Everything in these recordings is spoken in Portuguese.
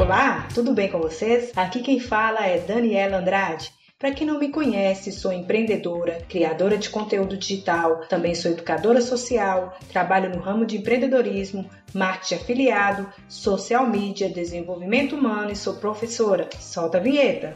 Olá, tudo bem com vocês? Aqui quem fala é Daniela Andrade. Para quem não me conhece, sou empreendedora, criadora de conteúdo digital, também sou educadora social, trabalho no ramo de empreendedorismo, marketing afiliado, social media, desenvolvimento humano e sou professora. Solta a vinheta!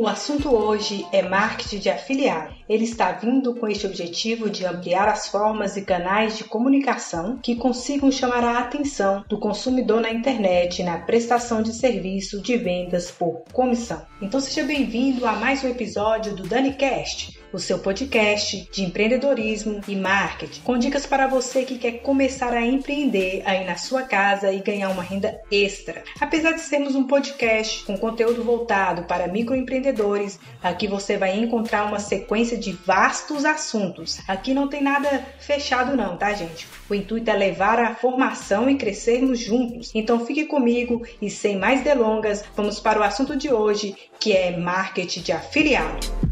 O assunto hoje é marketing de afiliado. Ele está vindo com este objetivo de ampliar as formas e canais de comunicação que consigam chamar a atenção do consumidor na internet na prestação de serviço de vendas por comissão. Então seja bem-vindo a mais um episódio do DaniCast o seu podcast de empreendedorismo e marketing, com dicas para você que quer começar a empreender aí na sua casa e ganhar uma renda extra. Apesar de sermos um podcast com conteúdo voltado para microempreendedores, aqui você vai encontrar uma sequência de vastos assuntos. Aqui não tem nada fechado não, tá, gente? O intuito é levar a formação e crescermos juntos. Então fique comigo e sem mais delongas, vamos para o assunto de hoje, que é marketing de afiliado.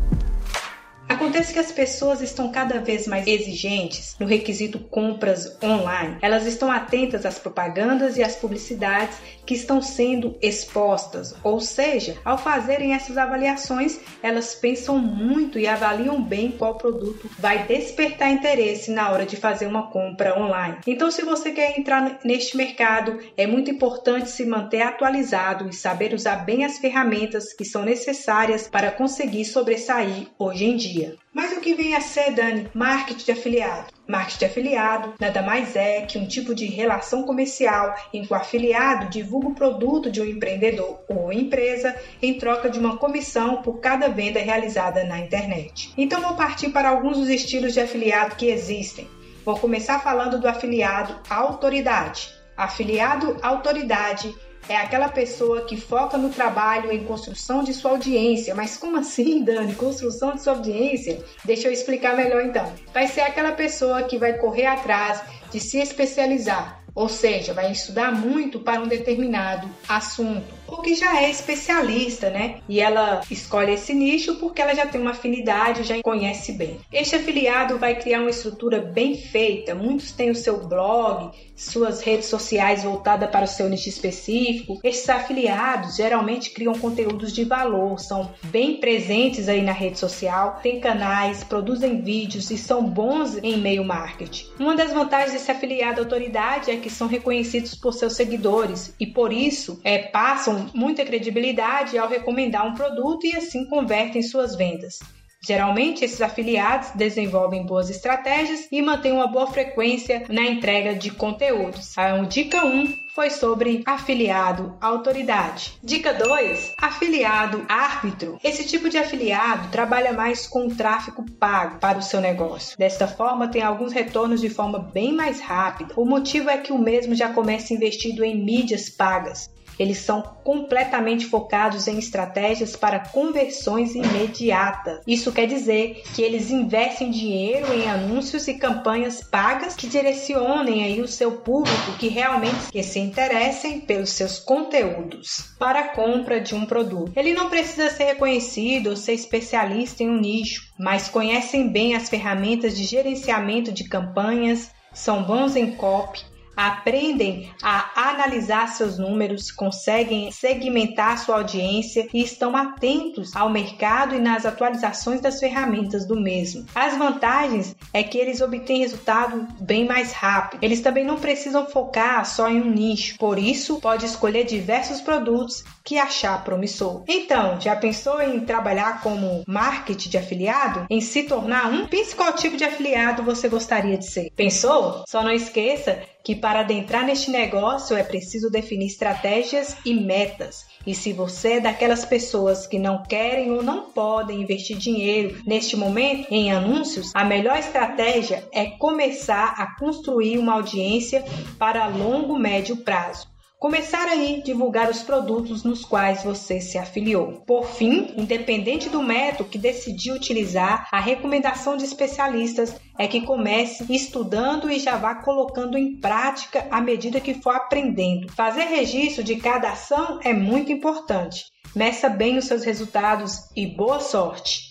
Acontece que as pessoas estão cada vez mais exigentes no requisito compras online. Elas estão atentas às propagandas e às publicidades que estão sendo expostas, ou seja, ao fazerem essas avaliações, elas pensam muito e avaliam bem qual produto vai despertar interesse na hora de fazer uma compra online. Então, se você quer entrar neste mercado, é muito importante se manter atualizado e saber usar bem as ferramentas que são necessárias para conseguir sobressair hoje em dia. Mas o que vem a ser, Dani, marketing de afiliado? Marketing de afiliado nada mais é que um tipo de relação comercial em que o afiliado divulga o produto de um empreendedor ou empresa em troca de uma comissão por cada venda realizada na internet. Então vou partir para alguns dos estilos de afiliado que existem. Vou começar falando do afiliado autoridade. Afiliado autoridade é aquela pessoa que foca no trabalho em construção de sua audiência. Mas como assim, Dani? Construção de sua audiência? Deixa eu explicar melhor então. Vai ser aquela pessoa que vai correr atrás de se especializar, ou seja, vai estudar muito para um determinado assunto ou que já é especialista, né? E ela escolhe esse nicho porque ela já tem uma afinidade, já conhece bem. Este afiliado vai criar uma estrutura bem feita. Muitos têm o seu blog, suas redes sociais voltadas para o seu nicho específico. Estes afiliados geralmente criam conteúdos de valor, são bem presentes aí na rede social, têm canais, produzem vídeos e são bons em meio marketing. Uma das vantagens desse afiliado autoridade é que são reconhecidos por seus seguidores e por isso é, passam muita credibilidade ao recomendar um produto e assim convertem suas vendas. Geralmente, esses afiliados desenvolvem boas estratégias e mantêm uma boa frequência na entrega de conteúdos. A dica 1 foi sobre afiliado autoridade. Dica 2: afiliado árbitro. Esse tipo de afiliado trabalha mais com o tráfego pago para o seu negócio. Desta forma, tem alguns retornos de forma bem mais rápida. O motivo é que o mesmo já começa investido em mídias pagas. Eles são completamente focados em estratégias para conversões imediatas. Isso quer dizer que eles investem dinheiro em anúncios e campanhas pagas que direcionem aí o seu público que realmente que se interessem pelos seus conteúdos para a compra de um produto. Ele não precisa ser reconhecido ou ser especialista em um nicho, mas conhecem bem as ferramentas de gerenciamento de campanhas, são bons em copy, aprendem a analisar seus números, conseguem segmentar sua audiência e estão atentos ao mercado e nas atualizações das ferramentas do mesmo. As vantagens é que eles obtêm resultado bem mais rápido. Eles também não precisam focar só em um nicho, por isso pode escolher diversos produtos que achar promissor. Então, já pensou em trabalhar como marketing de afiliado? Em se tornar um? Pense qual tipo de afiliado você gostaria de ser. Pensou? Só não esqueça que para adentrar neste negócio é preciso definir estratégias e metas. E se você é daquelas pessoas que não querem ou não podem investir dinheiro neste momento em anúncios, a melhor estratégia é começar a construir uma audiência para longo médio prazo. Começar aí divulgar os produtos nos quais você se afiliou. Por fim, independente do método que decidiu utilizar, a recomendação de especialistas é que comece estudando e já vá colocando em prática à medida que for aprendendo. Fazer registro de cada ação é muito importante. Meça bem os seus resultados e boa sorte!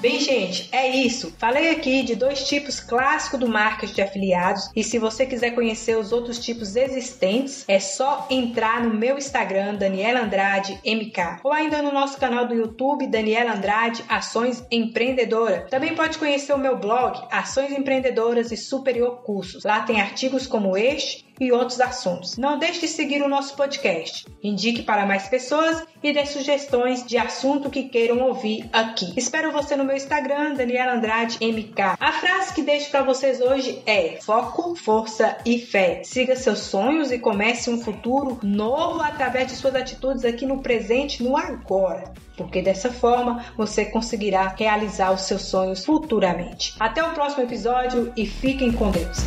Bem, gente, é isso. Falei aqui de dois tipos clássicos do marketing de afiliados e se você quiser conhecer os outros tipos existentes, é só entrar no meu Instagram, Daniela Andrade MK, ou ainda no nosso canal do YouTube, Daniela Andrade Ações Empreendedora. Também pode conhecer o meu blog, Ações Empreendedoras e Superior Cursos. Lá tem artigos como este e outros assuntos. Não deixe de seguir o nosso podcast. Indique para mais pessoas e dê sugestões de assunto que queiram ouvir aqui. Espero você no meu Instagram, Daniela Andrade MK. A frase que deixo para vocês hoje é: foco, força e fé. Siga seus sonhos e comece um futuro novo através de suas atitudes aqui no presente, no agora porque dessa forma você conseguirá realizar os seus sonhos futuramente. Até o próximo episódio e fiquem com Deus.